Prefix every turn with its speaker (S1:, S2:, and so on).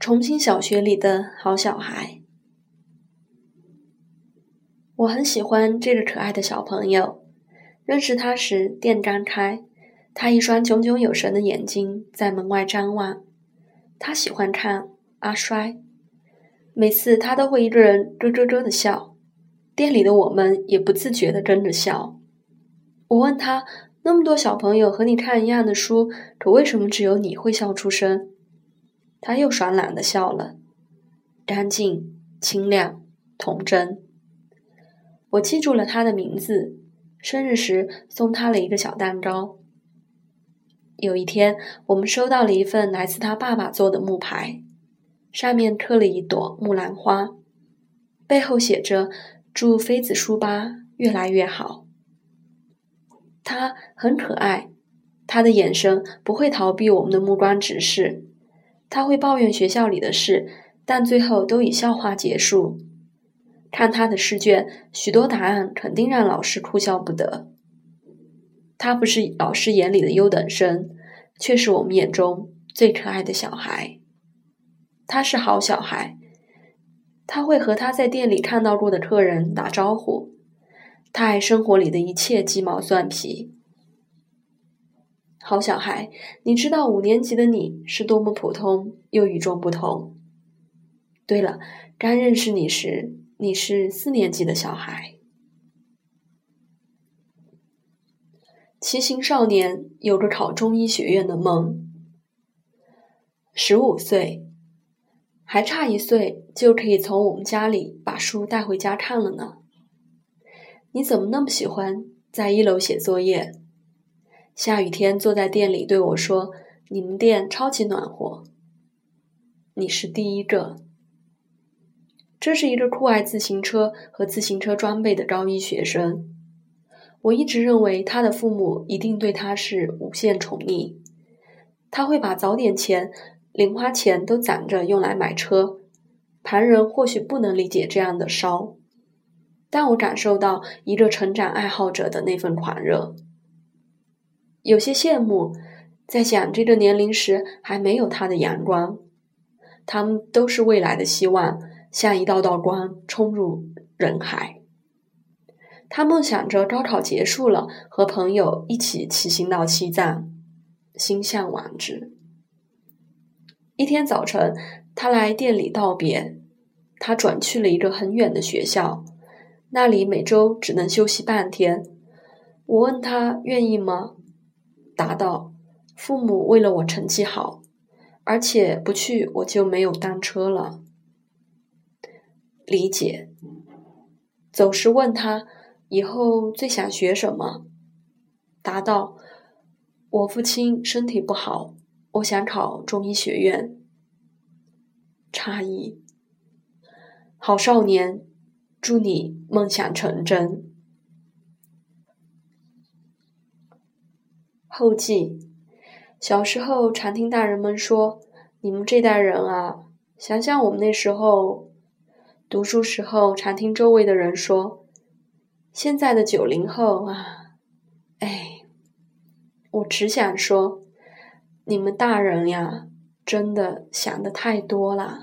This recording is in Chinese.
S1: 重庆小学里的好小孩。我很喜欢这个可爱的小朋友。认识他时，店刚开，他一双炯炯有神的眼睛在门外张望。他喜欢看阿衰，每次他都会一个人咯咯咯的笑，店里的我们也不自觉的跟着笑。我问他：“那么多小朋友和你看一样的书，可为什么只有你会笑出声？”他又爽朗的笑了，干净、清亮、童真。我记住了他的名字，生日时送他了一个小蛋糕。有一天，我们收到了一份来自他爸爸做的木牌，上面刻了一朵木兰花，背后写着“祝妃子书吧越来越好”。他很可爱，他的眼神不会逃避我们的目光直视。他会抱怨学校里的事，但最后都以笑话结束。看他的试卷，许多答案肯定让老师哭笑不得。他不是老师眼里的优等生，却是我们眼中最可爱的小孩。他是好小孩，他会和他在店里看到过的客人打招呼。他爱生活里的一切鸡毛蒜皮。好小孩，你知道五年级的你是多么普通又与众不同。对了，刚认识你时，你是四年级的小孩。骑行少年有个考中医学院的梦。十五岁，还差一岁就可以从我们家里把书带回家看了呢。你怎么那么喜欢在一楼写作业？下雨天坐在店里对我说：“你们店超级暖和。”你是第一个。这是一个酷爱自行车和自行车装备的高一学生。我一直认为他的父母一定对他是无限宠溺。他会把早点钱、零花钱都攒着用来买车。旁人或许不能理解这样的烧，但我感受到一个成长爱好者的那份狂热。有些羡慕，在想这个年龄时还没有他的阳光，他们都是未来的希望，像一道道光冲入人海。他梦想着高考结束了，和朋友一起骑行到西藏，心向往之。一天早晨，他来店里道别，他转去了一个很远的学校，那里每周只能休息半天。我问他愿意吗？答道：“父母为了我成绩好，而且不去我就没有单车了。”理解。走时问他以后最想学什么，答道：“我父亲身体不好，我想考中医学院。”诧异。好少年，祝你梦想成真。后记：小时候常听大人们说：“你们这代人啊，想想我们那时候读书时候，常听周围的人说，现在的九零后啊，哎，我只想说，你们大人呀，真的想的太多了。”